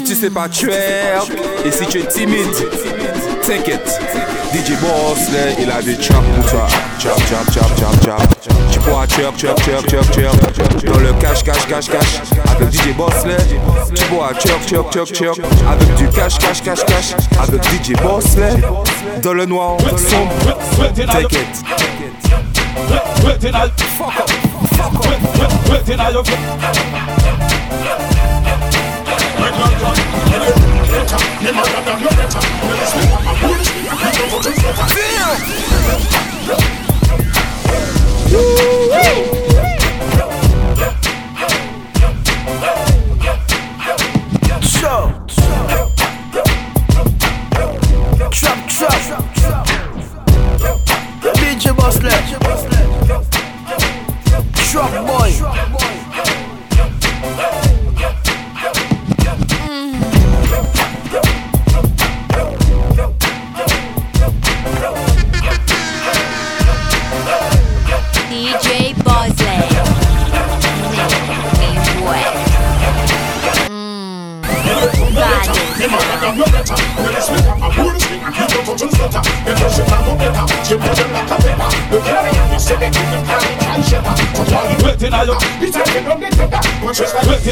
Si tu sais pas tuer et si tu es timide, t'inquiète. DJ Boss, il a des chops pour toi. Chop, chop, chop, chop, chop. Tu pourras chop, chop, chop, chop, chop. Dans le cash, cash, cash, cash. Avec DJ Boss, tu pourras chop, chop, chop, chop. Avec du cash, cash, cash, cash. Avec DJ Boss, dans le noir, sombre. T'inquiète. Trap,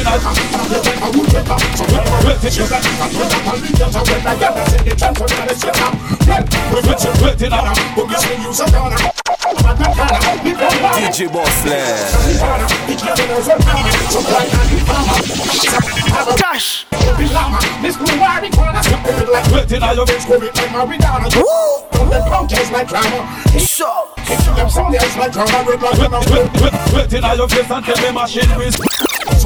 there. So when I get that, it's the chance when I sit down. Well, we're waiting on her. But we still use a corner. DJ Bossley Cash Waiting on your face, go it like Maridana Don't let punk taste like So Kicking them some days like drama Red like when I'm Waiting on your face and tell me machine whiz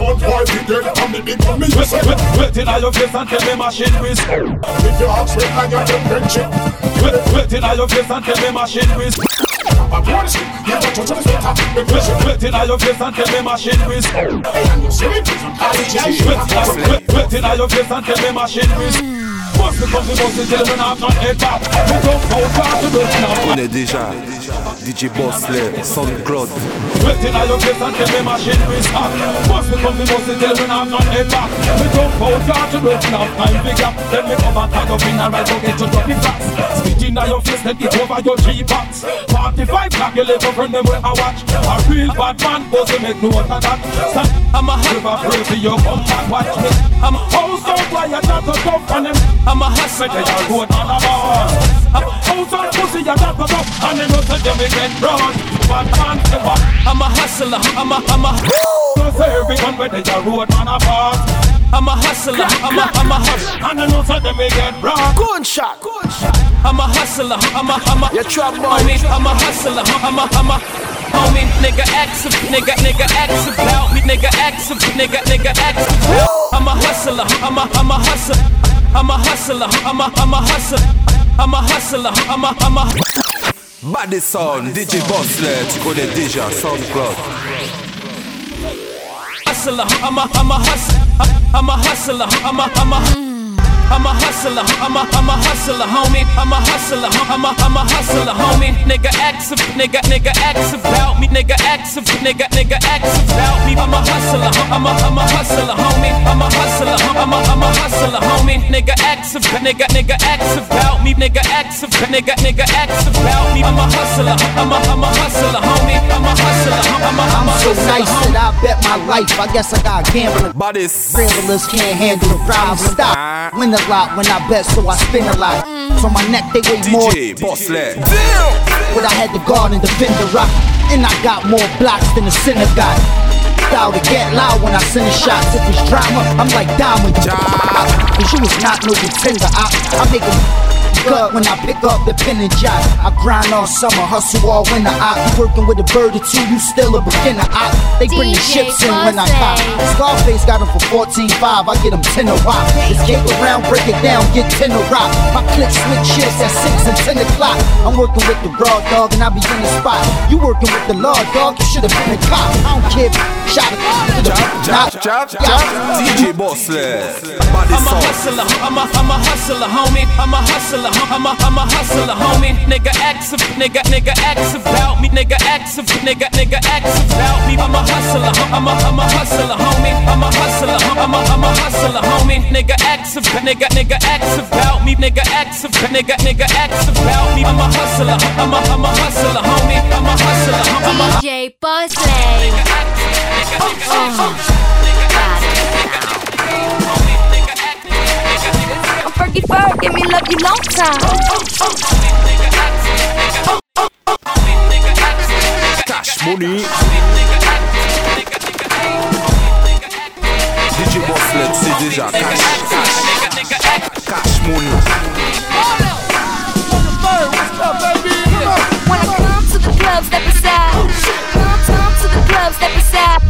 Son boy, be dead, I'm the big one, Wait, wait, waiting your face and tell me machine whiz. If your heart's red like you're the friendship Wait, waiting on your face and tell me machine whiz. I'm honest, you don't touch the sweater The pressure, Waiting on your face and tell me machine whiz. And you see it, college and shit Wait, waiting on your face and tell me machine whiz Bust me come the bust it till me not not head back Me don't go far to do now On est déjà DJ Bossley, SoundCloud. Waiting on your face and tell me machine whiz Bust me come the bust it till me not not head back Me don't go far to do now Time big up Then me come and tag up in and right go get to drop it fast Spitting on your face then it over your G-Box 45 black you little friend them where I watch A real bad man to make note of that Stand, I'm a hell of a pray for you come and watch me. I'm a house on fire not to tough on them I'm a hustler they are good on the bar I'm a house on pussy you not to tough and they know that them get broad Bad man say what I'm a hustler I'm a I'm a So say everyone where they are road man apart I'm a hustler, I'm a, I'm a hustler, and I know so them get broad. Gunshot Gunshot I'm a hustler, I'm a, I'm a You trap boy I'm a hustler, I'm a, I'm a, homie, nigga ask, nigga, nigga ask about me, nigga ask, nigga, nigga ask about. I'm a hustler, I'm a, I'm a hustler, I'm a hustler, I'm a, I'm a hustler, I'm a hustler, I'm a, I'm a. Bad Sound, DJ Bossley, tu connais déjà SoundCloud hustler, I'm a, I'm a hustler, I'm a hustler, I'm a, I'm a. I'm a hustler, I'm a, I'm a hustler, homie. I'm a hustler, I'm a, I'm a hustler, homie. Nigga ask, nigga, nigga ask about me, nigga ask, nigga, nigga ask about me. I'm a hustler, I'm a, I'm a hustler, homie. I'm a hustler, I'm a, I'm a hustler, homie. Nigga ask, nigga, nigga ask about me, nigga ask, nigga, nigga ask about me. I'm a hustler, I'm a, I'm a hustler, homie. I'm a hustler, I'm a, I'm a I'm so nice that I bet my life. I guess I got gambling. Baddest Gamblers can't handle the problem. Stop. Win a lot when I bet, so I spin a lot. So my neck they weigh more. DJ Bossley But I had the guard and defend the rock. And I got more blocks than the synagogue. Style to get loud when I send a shot. If it's drama, I'm like diamond. Cause you was not no contender. I, I make them good when I pick up the pen and jot. I grind all summer, hustle all winter. I be working with a bird or two, you still a beginner. I, they bring the DJ ships in when I Bossy. cop. Scarface got them for 14.5, I get them 10 a rock. Escape around, break it down, get 10 a rock. My click switch shifts at 6 and 10 o'clock. I'm working with the raw dog and I be in the spot. You working with the law dog, you should have been a cop. I don't care, shot it. DJ Bossley I'm a Sound hustler, I'm a, I'm a hustler, homie. I'm a hustler, I'm a, I'm a hustler, homie. Nigga, ask, nigga, nigga, ask about me. Nigga, ask, nigga, nigga, ask about me. I'm a hustler, I'm a, I'm a hustler, homie. I'm a hustler, I'm a, I'm a hustler, homie. Nigga, ask, nigga, nigga, ask about me. Nigga, ask, nigga, nigga, ask about me. I'm a hustler, I'm a, I'm a hustler, homie. I'm a hustler, I'm a DJ Bossley. I'm you long time. Cash money. DJ Bossley, c'est déjà cash, cash, cash money. When I come to the club, step aside. Come, come to the club, step aside.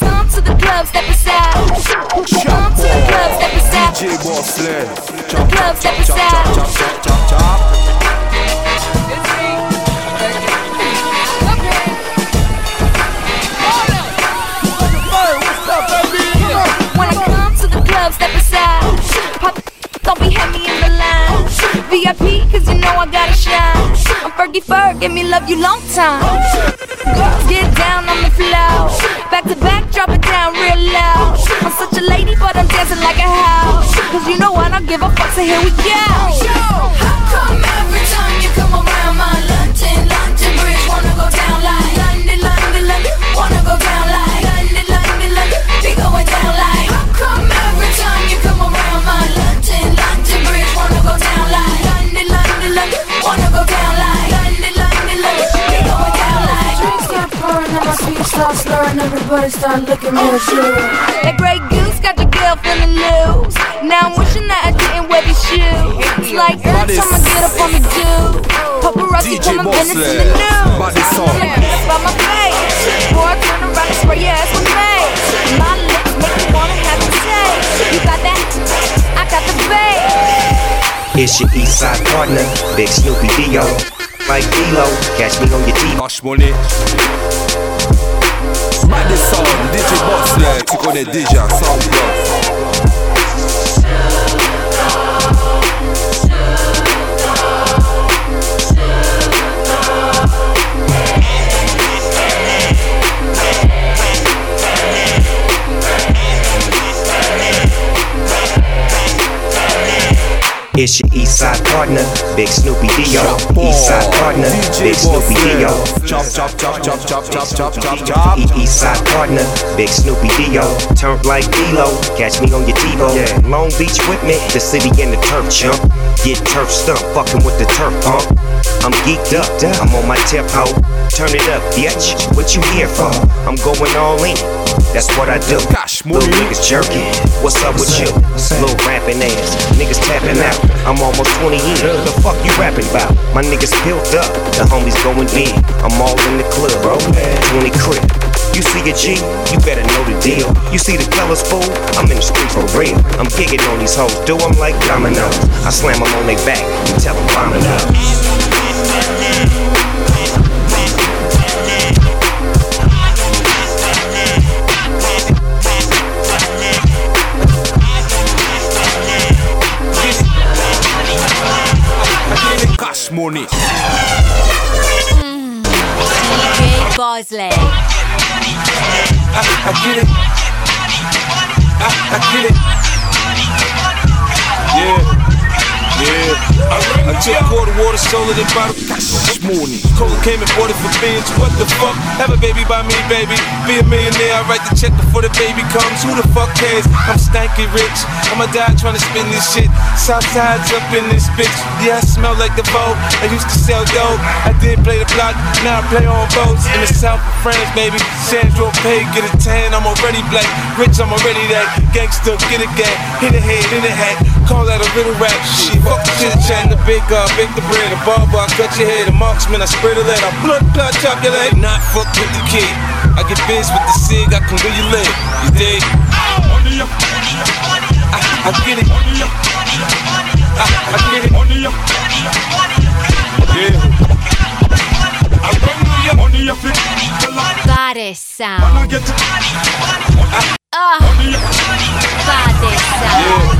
Come to the club, step aside. Come club, step aside. DJ. Chop, Club, chop, step chop, chop, aside. chop, chop, chop, chop. VIP, cause you know I gotta shine. I'm Fergie Ferg, give me love you long time. Girls get down on the floor. Back to back, drop it down real loud. I'm such a lady, but I'm dancing like a house. Cause you know I don't give a fuck, so here we go. How come every time you come around my London, London Bridge wanna go down like London, London, London, wanna go down start slurring. Everybody start looking real sure. That Grey Goose got your girl feeling loose. Now I'm wishing that I didn't wear these shoes. It's like every time I get up on the do, paparazzi DJ come and Venice in the Bossley. news. Body song. By my face, boy, turn around and spray your ass with mace. My lips make you wanna have a taste. You got that? I got the bass. It's your east side partner, Big Snoopy Dio. Like D-Lo, catch me on your TV. pas des DJ Boss, tu connais déjà sans It's your east side partner, Big Snoopy Dio. East side partner, Big Snoopy Dio. Chop, chop, chop, chop, chop, chop, chop, chop, chop. E- East side partner, Big Snoopy Dio. Turn like D-Lo, catch me on your TiVo. Long Beach with me, the city and the turf jump. Get turf stump, fucking with the turf pump. I'm geeked up, I'm on my tip ho. Turn it up, bitch. What you here for? I'm going all in. That's what I do. Money. Little niggas jerking. What's up with you? Little rapping ass. Niggas tapping out. I'm almost 20 years. The fuck you rapping about? My niggas built up. The homies going big. I'm all in the club, bro. 20 crib. You see a G, you better know the deal. You see the colors, fool? I'm in the street for real. I'm gigging on these hoes, do 'em like dominoes. I slam 'em on their back and tell 'em vomit up. DJ Bossley. I, mm. I get it. I, I get it. Yeah. Yeah. I took quarter water, sold it and bottle. Cash money. Cola came and bought it for beans. What the fuck? Have a baby by me, baby. Be a millionaire. I write the check before the baby comes. Who the fuck cares? I'm stanky rich. I'ma die trying to spin this shit. Southside's up in this bitch. Yeah, I smell like the vote. I used to sell dope. I did play the block. Now I play on boats. In the south of France, baby. Sandro Pay, get a tan. I'm already black. Rich, I'm already that. Gangster, get a gang. Hit a head, in a hat. Call that a little rap. Shit, fuck the chit chat. The big uh, bake the bread. The barber, I cut your head. The marksman, I spread a lead. I blood clot, chop your leg. Not fuck with the kid. I get biz with the cig. I can really live. You dig? I, I get it. I, I get it. Yeah. I run New York. Money up it. Baddest sound. Ah, baddest sound. Yeah.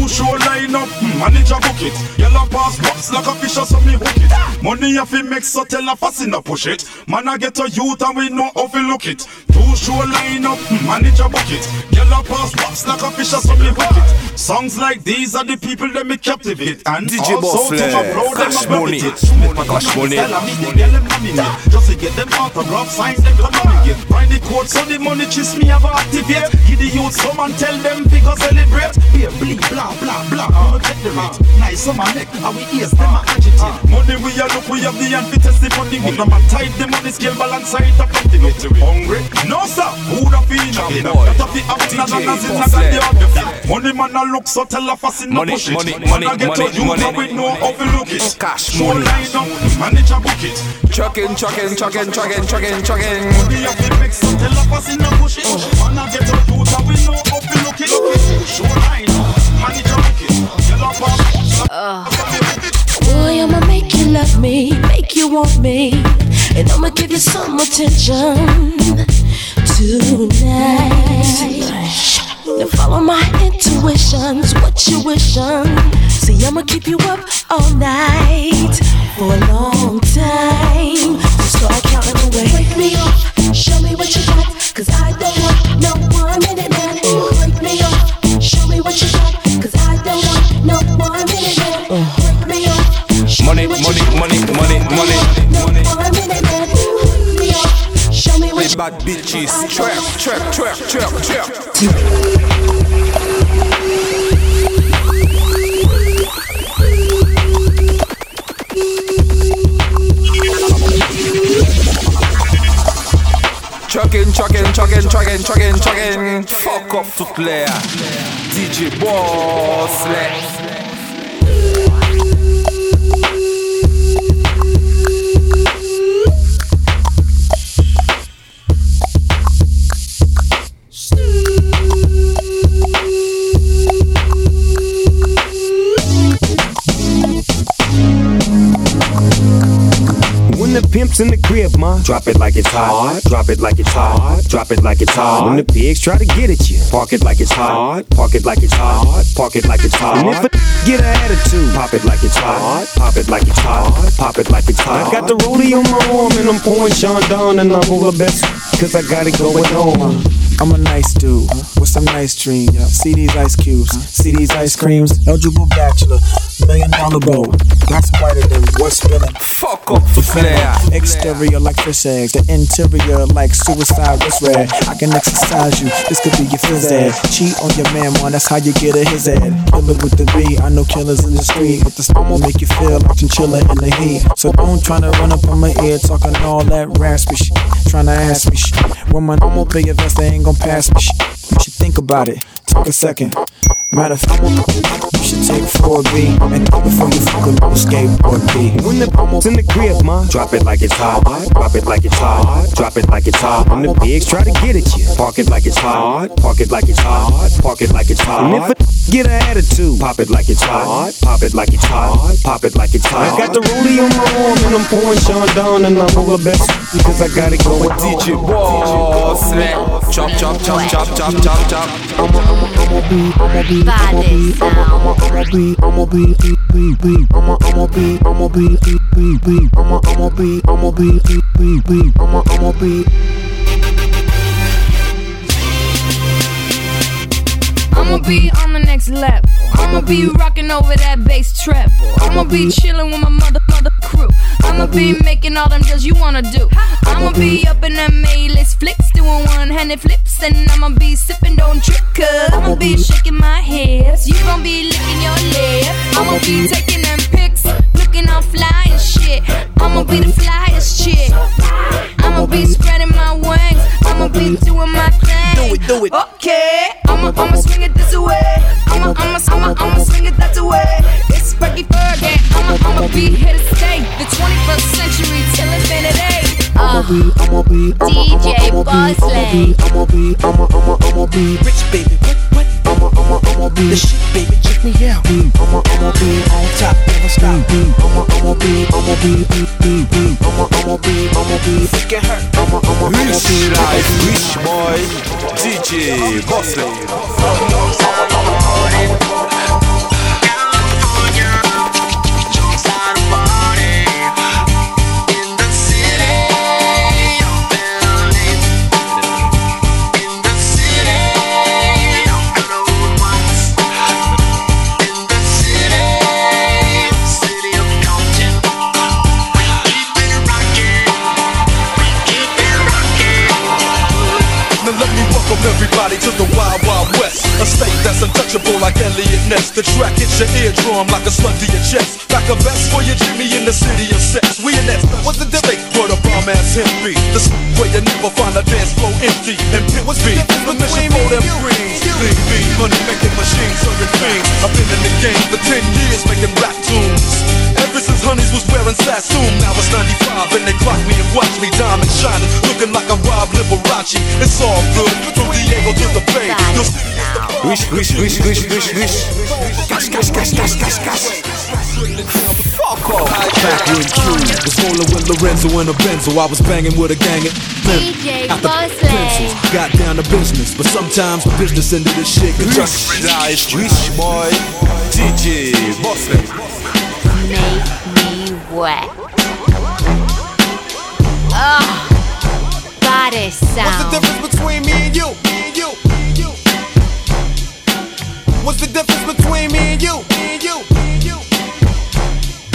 show line up, mm, manager bucket. it. Yellow pass box like a fish so me hook it. Money you fi make so tell a fussy no push it. Man I get a youth and we know how we look it. Two show line up, mm, manager book it. Yellow pass box like a fish so me hook it. Songs like these are the people that me captivate and DJ also to Bossley, upload them and money. cash money. Style of me, they get them nominate. Just to get them autograph, sign them come and get. Write the code so the money chase me have activate. Give the youth some and tell them because celebrate. Be a bleed, blah blah blah. I'ma get the rate. Nice on my neck, and we ears them a agitate. Money we a look, we have the hand fi test the money. We no man tight the money scale balance side up of the. Hungry? No sir, food a feed. boy. That a fi up, na na na zin na Boss na the other. Money man a look so tell a fussy no Money, push it. money, Man money, a get money, a youth money. and we know how we look it. Oh, cash Show money. line up, manager book it. Chucking, chucking, chucking, chucking, chucking, chucking. Money a fi make so tell a fussy no push it. Man a get a youth and we know how we look it. Show line Boy, I'ma make you love me, make you want me, and I'ma give you some attention tonight. Follow my intuitions, what you wishing. See, I'ma keep you up all night for a long time. Counting me show me what you show me what Les you bad bitches. Trap, trap, trap, trap, trap. Chucking, chucking, chucking, chucking, chucking, chucking. Fuck up toute l'air. DJ Bossley. When pimp's in the crib, ma, drop it like it's hot. Drop it like it's hot. Drop it like it's hot. When the pigs try to get at you, park it like it's hot. Park it like it's hot. Park it like it's hot. And if a get an attitude, pop it like it's hot. Pop it like it's hot. Pop it like it's hot. I got the rollie on my arm and I'm pouring Chandon and I'm over best cause I got it going on. I'm a nice dude with some nice dreams. See these ice cubes, see these ice creams. Eligible bachelor, million dollar bow. That's whiter than what's spinning. Fuck up toute l'air. Exterior like fish eggs, the interior like suicide wrist red. I can exercise you, this could be your phys ed. Cheat on your man, man, that's how you get a his ed. Killer with the B, I know killers in the street. With the smoke will make you feel like chinchilla in the heat. So don't try to run up on my ear talking all that raspy shit. Tryna ask me shit. When my normal pay your vest, they ain't gon' pass me. You should think about it, take a second. Matter of fact, you should take 4B and think before you fucking a little skateboard B. When the almost in the crib, ma, drop it like it's hot. Drop it like it's hot. Drop it like it's hot. When the pigs try to get at you, park it like it's hot. Park it like it's hot. Park it like it's hot. And if a get an attitude, pop it like it's hot. Pop it like it's hot. Pop it like it's hot. I got the rollie on my arm and I'm pouring Chandon and I'm over best because I got it going. DJ Bossley. Chop, chop, chop, chop, chop, chop, chop. I'ma be, I'ma be, I'ma be, I'ma, I'ma, be, I'ma be, be, be, I'ma, I'ma be, I'ma be, be, be, I'ma, I'ma be, I'ma be, be, be, I'ma, I'ma be. I'ma be on the next level. I'ma be rocking over that bass treble. I'ma be chilling with my mother, mother crew. I'ma be making all them deals you wanna do. I'ma be up in them A-list flicks, doing one-handed flips, and I'ma be sipping, don't trip, I'ma be shaking my hips. You gon' be licking your lip. I'ma be taking them pics, looking all fly and shit. I'ma be the flyest chick. I'ma be spreading my wings. I'ma be doing my thing. Do it, do it. Okay. I'ma, I'ma swing it this way. I'ma, I'ma, I'ma, I'ma swing it that way. It's Fergie Fergie. I'ma, I'ma be here to stay. The 21st century till infinity. Uh, be, I'ma be, I'ma, I'ma, I'ma be, I'ma be, I'ma, I'ma, I'ma be rich, baby. What, what? I'ma, I'ma, I'ma be the shit, baby. Check me out. I'ma, I'ma be on top, never stop. I'ma, I'ma be, I'ma be, I'ma, I'ma be, I'ma be. Get hurt. I'ma, I'ma, I'ma Rich be, life, rich boy, DJ Bossley. Like Ness. The track hits your eardrum like a slug to your chest. Back a vest for your Jimmy in the city of sex. We in that. What's the debate? Where the bomb ass him be? The s- where you never find a dance floor empty. And pit was beat. The mission for them greens. Clean beat, money making machines, serving fiends. I've been in the game for 10 years making rap tunes. Ever since Honeys was wearing Sassoon, now it's 95 and they clock me and watch me diamond shining, looking like I'm Rob Liberace. It's all good from Diego to the Bay. You'll see Wish, wish, wish, wish, wish, wish. Cash, cash, cash, cash, cash, cash. Fuck off. Back when Q was rolling with Lorenzo and a Benzo, I was banging with a gang of men. DJ Out Bossley. pencils, got down to business, but sometimes the business end of this shit can Rich just life, rich boy, DJ Bossley. Make me wet. Oh, body What's the difference between me and you? Me and you. What's the difference between me and you? Me and you.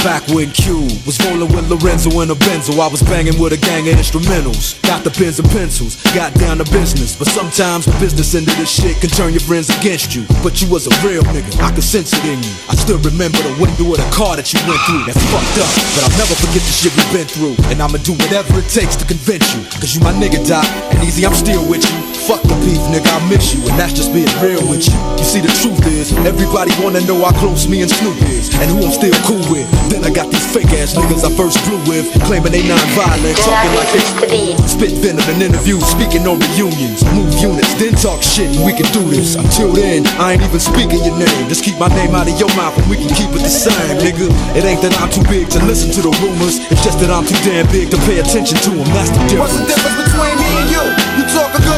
Back when Q was rolling with Lorenzo and a Benzo, I was banging with a gang of instrumentals. Got the pens and pencils, got down to business. But sometimes the business end of this shit can turn your friends against you. But you was a real nigga, I could sense it in you. I still remember the window of the car that you went through. That's fucked up, but I'll never forget the shit we've been through. And I'ma do whatever it takes to convince you. Cause you my nigga, Doc. And Eazy, I'm still with you. Fuck the beef, nigga, I miss you. And that's just being real with you. You see, the truth is, everybody wanna know how close me and Snoop is. And who I'm still cool with. Then I got these fake ass niggas I first blew with, claiming they non-violent, talking like they spit venom in interviews, speaking on reunions, move units, then talk shit, and we can do this. Until then, I ain't even speaking your name. Just keep my name out of your mouth, and we can keep it the same, nigga. It ain't that I'm too big to listen to the rumors, it's just that I'm too damn big to pay attention to them. That's the What's the difference.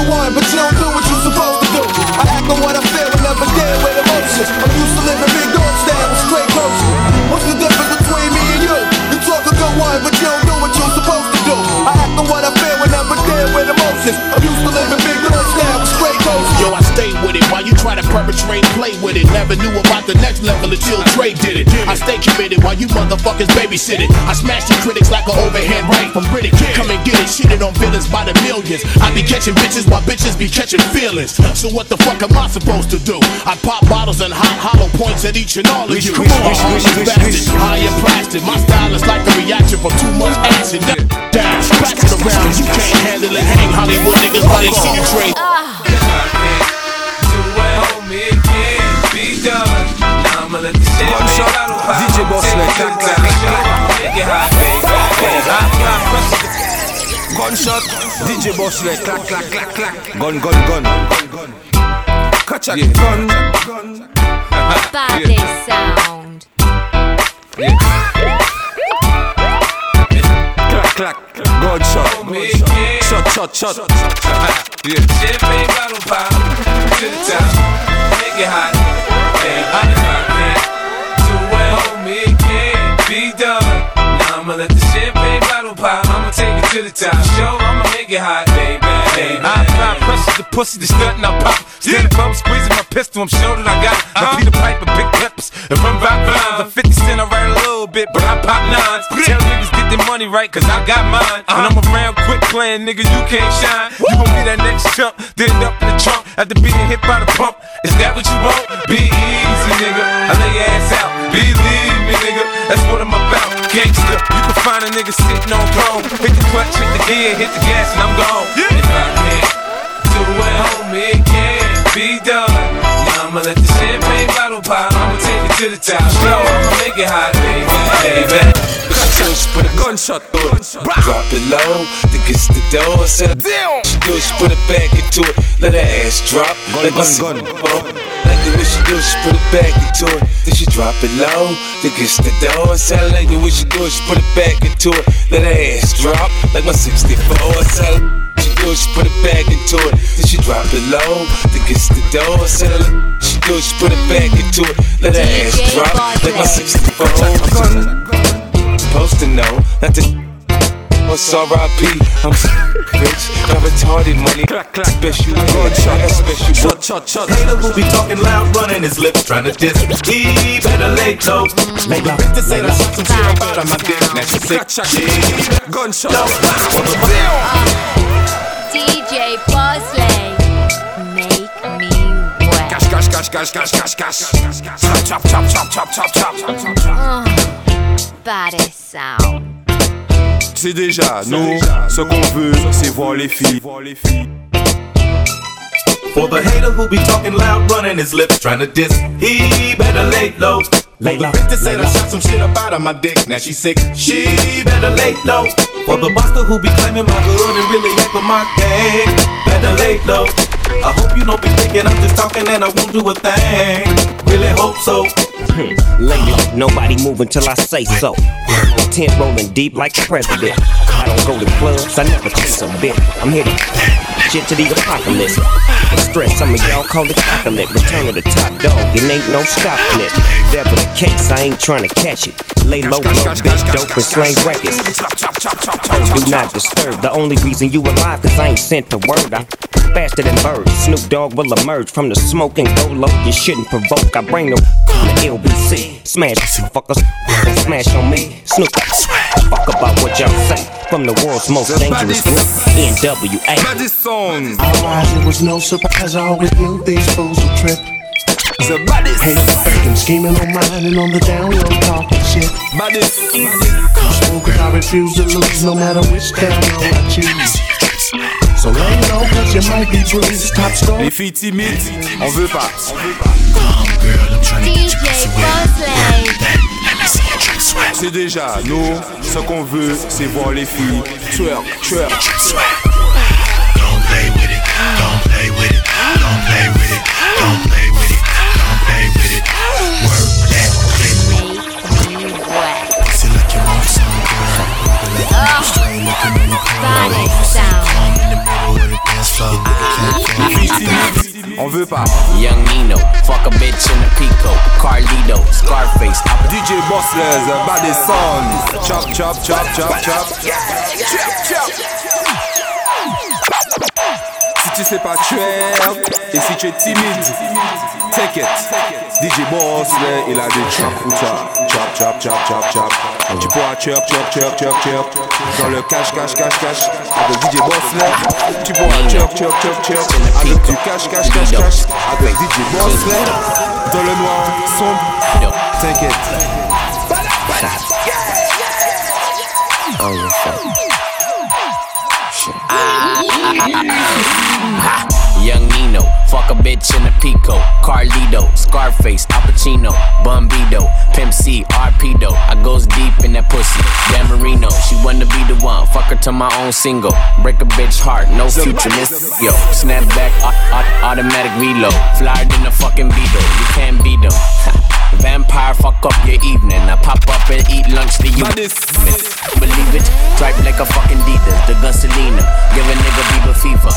One, but you don't do what you're supposed to do. I act on what I feel and never deal with emotions. I'm used to living big dog style with straight groceries. What's the difference between me and you? You talk a good one, but you don't do what you're supposed to do. I act on what I feel and never deal with emotions. I'm try to perpetrate, play with it. Never knew about the next level until Dre did it. I stay committed while you motherfuckers babysit it. I smash the critics like an overhand right from Riddick. Come and get it, shitted on villains by the millions. I be catching bitches while bitches be catching feelings. So what the fuck am I supposed to do? I pop bottles and hot hollow points at each and all of you. Wish, wish, wish, All wish, these wish, bastards, wish. high and plastic. My style is like a reaction from too much acid. Down, back to the round. You can't handle it. Hang Hollywood niggas while they see you trade. Ah. DJ Bossley, clack, clack, Gunshot, DJ Bossley, clack, clack, clack, clack. Gun, gun, gun. Catch a gun. Body sound. Clack, clack. Gunshot. Shot, shot, shot. Yeah. Champagne bottle pop to the top, make it hot. Hey, hot as hot, man. Do it, homie, it can't be done. Now I'ma let the champagne bottle pop. I'ma take it to the top. Show, I'ma make it hot, baby. baby. I apply pressure to pussy, the stunt and I pop. Stand up, I'm squeezing my pistol, I'm sure that I got. it. I uh-huh. Peter Piper, big peppers, and run rock rhymes. I'm 50 cent, I write a little bit, but I pop nines. Tell niggas get their money right, cause I got mine. When I'm around, quit playing, nigga, you can't shine. You gon' be that next chump, then up in the trunk after being hit by the pump. Is that what you want? Be easy, nigga. I lay your ass out. Believe me, nigga. That's what I'm about. Gangsta, you can find a nigga sitting on throne. Hit the clutch, hit the gear, hit the gas, and I'm gone. If I can't do it, homie, it can't be done. Now I'ma let the champagne bottle pop. I'ma take it to the top. Show, I'ma make it hot, baby, baby. Push, but gunshot. Drop it low, then gets the door. Set Damn. She do, she put it back into it. Let her ass drop. Gun, Let gun, me gun. Like the way she do, she put it back into it. Then she drop it low, then gets the door. Sound like the way she do, she put it back into it. Let her ass drop. Like my 64. Sound she do, she put it back into it. Then she drop it low, then gets the door. Sound like she do, she put it back into it. Let her ass drop. Like my 64. Supposed to know, not to. What's R.I.P. I'm rich, got retarded money. Clack, clack, special gunshot, special shot, shot, shot. Hater who be talking loud, running his lips, trying to diss. He better lay low. Lay low. To say that shot some shit about on my dick. Now she sick. She gunshot. DJ Bossley, make me wet. Cash, cash, cash, cash, cash, cash, cash. Chop, chop, chop, chop, chop, chop, chop, chop. Uh. Body sound. C'est déjà, nous, ce qu'on veut, c'est voir les filles. For the hater who be talking loud, running his lips, trying to diss, he better lay low. Lay low. Bitch to say I shot some shit up out of my dick, now she sick. She better lay low. For the buster who be claiming my hood and really ain't for my gang, better lay low. I hope you don't be thinking I'm just talking and I won't do a thing. Really hope so. Lately, nobody moving till I say so. Tent rolling deep like the president. I don't go to clubs, I never chase a bit. I'm here to shit to the apocalypse. The stress, some of y'all call it chocolate. Return of the top dog, it ain't no stopping it. Was the case, I ain't trying to catch it. Lay low, big dope and slang records. Do not disturb. The only reason you alive, cause I ain't sent the word. I'm faster than birds. Snoop Dogg will emerge from the smoke and go low. You shouldn't provoke. I bring the LBC. Smash fuckers, don't smash on me. Snoop, fuck about what y'all say. From the world's most dangerous group, NWA. Otherwise, it was no surprise. I always knew these fools would trip. The baddest. Hate thinking, scheming on mine and on the down low talking shit. Baddest. So cause I refuse to lose no matter which down low I choose. So lay low cause you might be bruised. Top score. Les filles timides, on veut pas. C'est déjà, nous, ce qu'on veut, c'est voir les filles. Twerk, twerk. Don't play with it, don't play with it, don't play with it, don't play with it, don't play with. Work that girl. Straight on veut pas. Young Nino, fuck a bitch in a Pico. Carlito, Scarface, DJ Bossley, the baddest son. Chop, chop, chop, chop, chop. Si tu sais pas twerk et si tu es timide, take it. DJ Bossley, il a des chop pour toi. Chop, chop, chop, chop, chop. Tu pourras chop, chop, chop, chop, chop. Dans le cash, cash, cash, cash. Avec DJ Bossley, tu pourras chop, chop, chop, chop. Avec du cash, cash, cash, cash. Avec DJ Bossley, dans le noir sombre. T'inquiète. Oh, you fuck. Young Nino, fuck a bitch in a Pico. Carlito, Scarface, Al Pacino, Bumbido, Pimp C, Arpedo. I goes deep in that pussy. Dan Marino, she wanna be the one. Fuck her to my own single. Break a bitch heart, no future, miss. Yo, snap back, au- au- automatic reload. Flyer than a fucking Beetle. You can't beat them. Vampire, fuck up your evening. I pop up and eat lunch to you. Believe it, drive like a fucking Adidas. The Gasolina, give a nigga Bieber fever.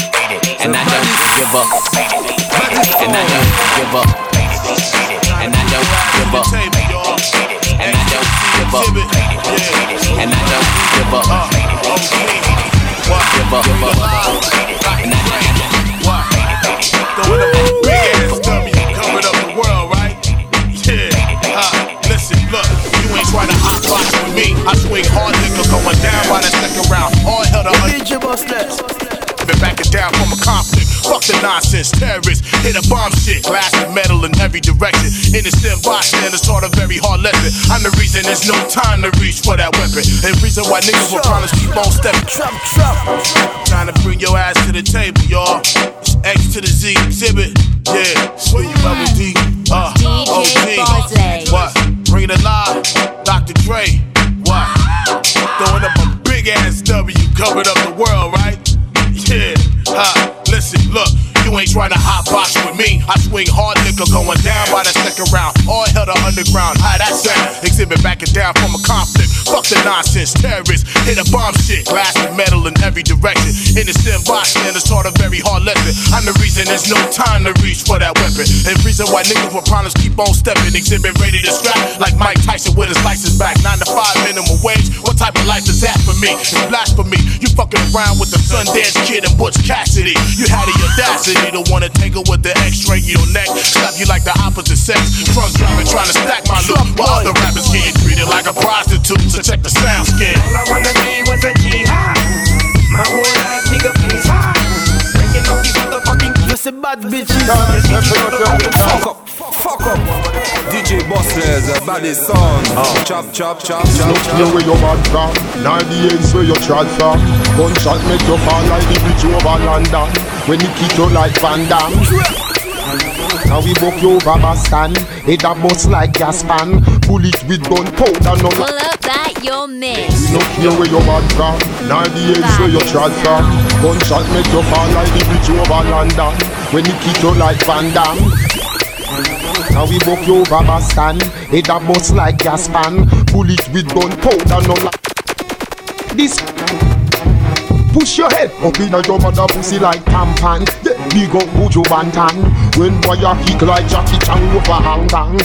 And I don't give up. And I don't give up. And I don't give up. And I don't give up. And I don't give up. Give up, give. And I dummy, covered up the world, right? Yeah. Uh, listen, look, you ain't trying to hot box with me. I swing hard liquor going down by the Xzibit backing down from a conflict. Fuck the nonsense, terrorists, hit a bomb shit, glass and metal in every direction. Innocent bystanders taught a very hard lesson. I'm the reason there's no time to reach for that weapon. And reason why niggas will promise keep on stepping. Trump, Trump. Trying to bring your ass to the table, y'all. It's X to the Z Xzibit. Yeah, sweet level D. Uh, OG. What? Bring it alive. Dr. Dre. What? Throwing up a big ass W, covered up the world, right? I swing hard liquor going down by the second round. All hell to underground. How that sound? Xzibit backing down from a conflict. Fuck the nonsense. Terrorists hit a bomb shit. Glass and metal in every direction. Innocent bystanders taught a very hard lesson. I'm the reason there's no time to reach for that weapon. And reason why niggas with problems keep on stepping. Xzibit ready to scrap like Mike Tyson with his license back. Nine to five minimum wage. What type of life is that for me? It's blasphemy. You fucking around with the Sundance Kid and Butch Cassidy. You had the audacity to wanna tangle with the X-ray your neck. Slap you like the opposite sex. Drunk driving trying to stack my loot. While other rappers getting treated like a prostitute. So check the sound skin. All I wanna be was a jihad. My whole life, nigga, please hide. Breaking up these motherfucking Listen, bad bitches. Fuck up, fuck up. DJ Bossley's a baddest sound. Ah. Chop, chop, chop, chop, Look here chop. where you bad from Now the ends where you trod from Gunshot make you fall like the bridge over London When it kick you like Van Damme Now we buck you over Boston Head a bust like gas pan. Bullet with gunpowder no Pull up that your mix. Look here where you bad from Now the ends where you trod from Gunshot make you fall like the bridge over London. When it kick you like Van Damme. Now we buck you over Boston Head a bust like gas pan. Bullet with gunpowder no This Push your head. Up in your mother pussy like tampan yeah, Big up Buju Banton When wire kick like Jackie Chan over Hong Kong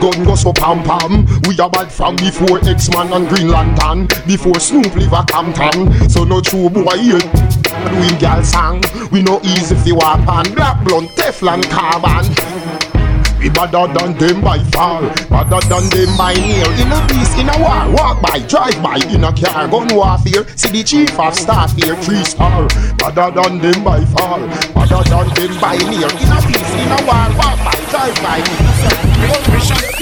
Gun go so pam pam. We are bad from before X-Man and Green Lantern. Before Snoop live a Campton So no true boy here Doing girl song. We no easy fi walk on Black blunt Teflon carbon we better than them by far, better than them by near. In a peace, in a war, walk by, drive by, in a car, gun warfare. See the chief of staff here, three star. Better than them by far, better than them by near. In a peace, in a war, walk by, drive by.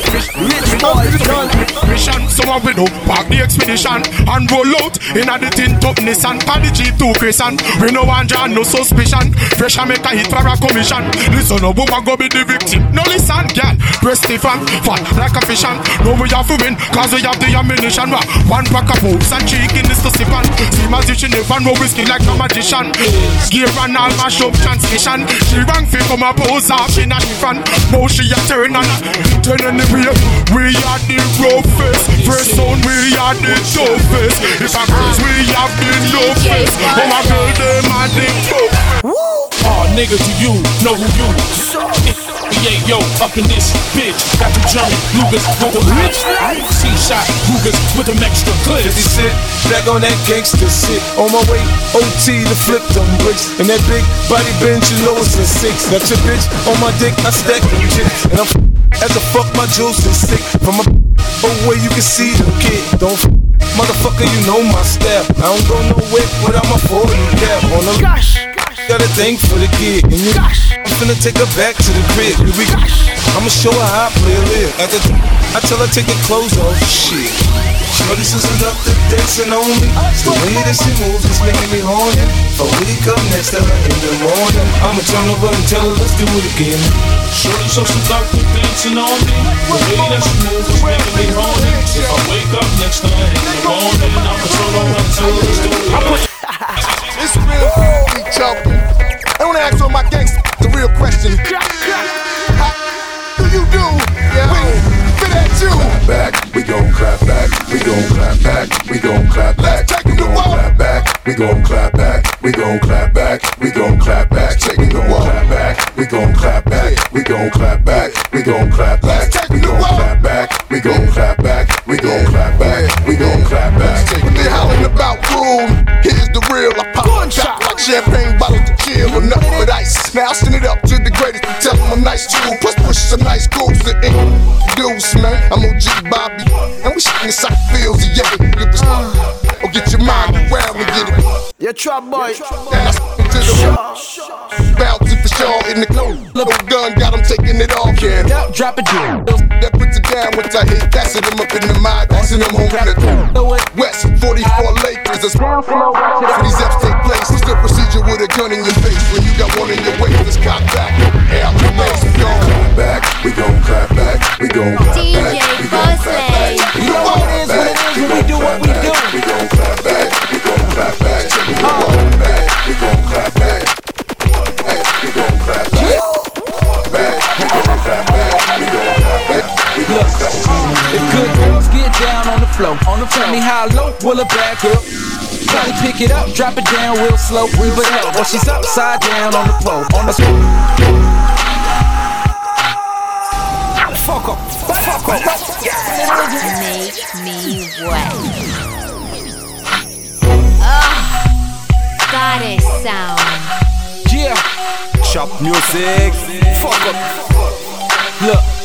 Mission, someone we do Park the expedition and roll out in a the tin top Nissan Paddy G2 Crescent We no want John, no suspicion Fresh and make a hit for a commission Listen up, woman go be the victim No listen, girl, press the fan Fat like a fish and No we have to win Cause we have the ammunition Wa- One pack of boobs and chicken is to sip on Seem as if she never know whiskey like a magician Gear and all mash up transmission She rang come a pose off in a different Now she a turn and turn We are the roughest First sound we are the toughest If I girls we have the toughest Oh my girl them are the toughest Oh, ah, nigga, do you know who you? Yeah, yo, up in this bitch. Got the Johnny Lucas with the rich. C-shot Lucas with them extra clips. 50 cent, back on that gangster shit. On my way, OT to flip them bricks. And that big body bench, you know it's a six. Got your bitch on my dick, I stack them chips. And I'm as a fuck, my juice is sick. From a oh way you can see the kid. Don't motherfucker, you know my step. I don't go nowhere without my 40 cap on the gosh. Got a thing for the kid, and you I'm finna take her back to the crib. We, I'ma show her how I play a live. At the I tell her take her clothes off. Shit. Shorty says enough to dancing on me. It's the way that she moves is making me horny. If I wake up next to her in the morning, I'ma turn over and tell her let's do it again. Shorty show some dark dancing on me. The way that she moves is making me horny. If I wake up next to her in the morning, I'ma turn over and tell her let's do it again. It's real choking. I wanna ask all my gangsters the real question. How do you do when fit at you? Clap back, we gon' clap back, we gon' clap back, we gon' clap back. Let's take We gon' Clap back, we gon' clap back, we gon' clap back, we gon' clap back. Take We gon' Clap back, we gon' clap back, we gon' clap back, we gon' clap back. Let's take the wall. Clap back, we gon' clap back, we gon' clap back, we gon' clap back. What they howling about, room? Champagne bottles to chill or nothing but ice. Now I send it up to the greatest to tell them I'm nice too. Push push some nice grooves that ain't deuce, man. I'm OG Bobby, and we shit inside fields. Yeah, get this or get your mind around and get it. You trap boy. And I spit this in the clothes. Little gun got him taking it off. Can Up, drop it down. that puts it down once I hit. Passing them up in the mind, passing them home in the West 44 Lakers. That's down where these F's with a gun in your face. When you got one in your waist, let's cock back. Hey, I'm the next. We gon' clap back. We gon' clap back. We gon' clap back. DJ Bossley. You know what it is, what it is when we do what we do. We gon' clap back. We gon' clap back. We gon' clap back. We gon' clap back. We gon' clap back. Back. We gon' clap back. We gon' clap back. We gon' clap back. If good girls get down on the floor, on the tell me how low will a bad girl? Probably pick it up, drop it down real slow, rev it up, or she's upside down on the pole. On the Fuck up, fuck up. Make me wet. Oh, goddess sound. Yeah, Chop music. Fuck up. look.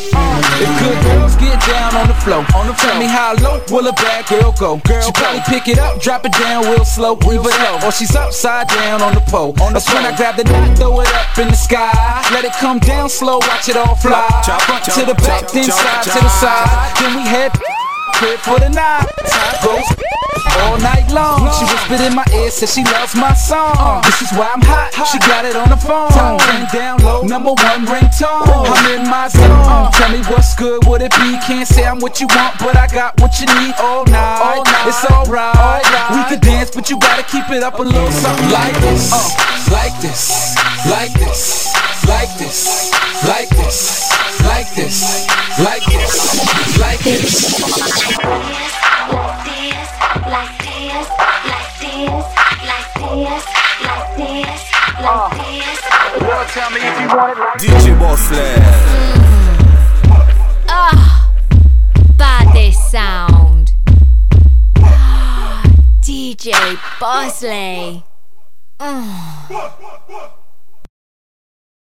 Good girls get down on the floor, on the tell me how low will a bad girl go? Girl, she probably pick it up, drop it down real slow, rev it up, or she's upside down on the pole. on That's when I grab the knot, throw it up in the sky, let it come down slow, watch it all fly. Chop, Front chop, to the back, then side to the side, then we head crib for the night. Time goes all night long. She whispered in my ear, said she loves my song. This is why I'm hot. She got it on the phone. Turn down low, number one ringtone. I'm in my zone. Tell me what's good, would it be? Can't say I'm what you want, but I got what you need all night. It's alright. We could dance, but you gotta keep it up a little something like this, like this, like this, like this, like this, like this, like this, like this. Tell me if you want it DJ Bossley. Ah, Baddiss sound. DJ Bossley.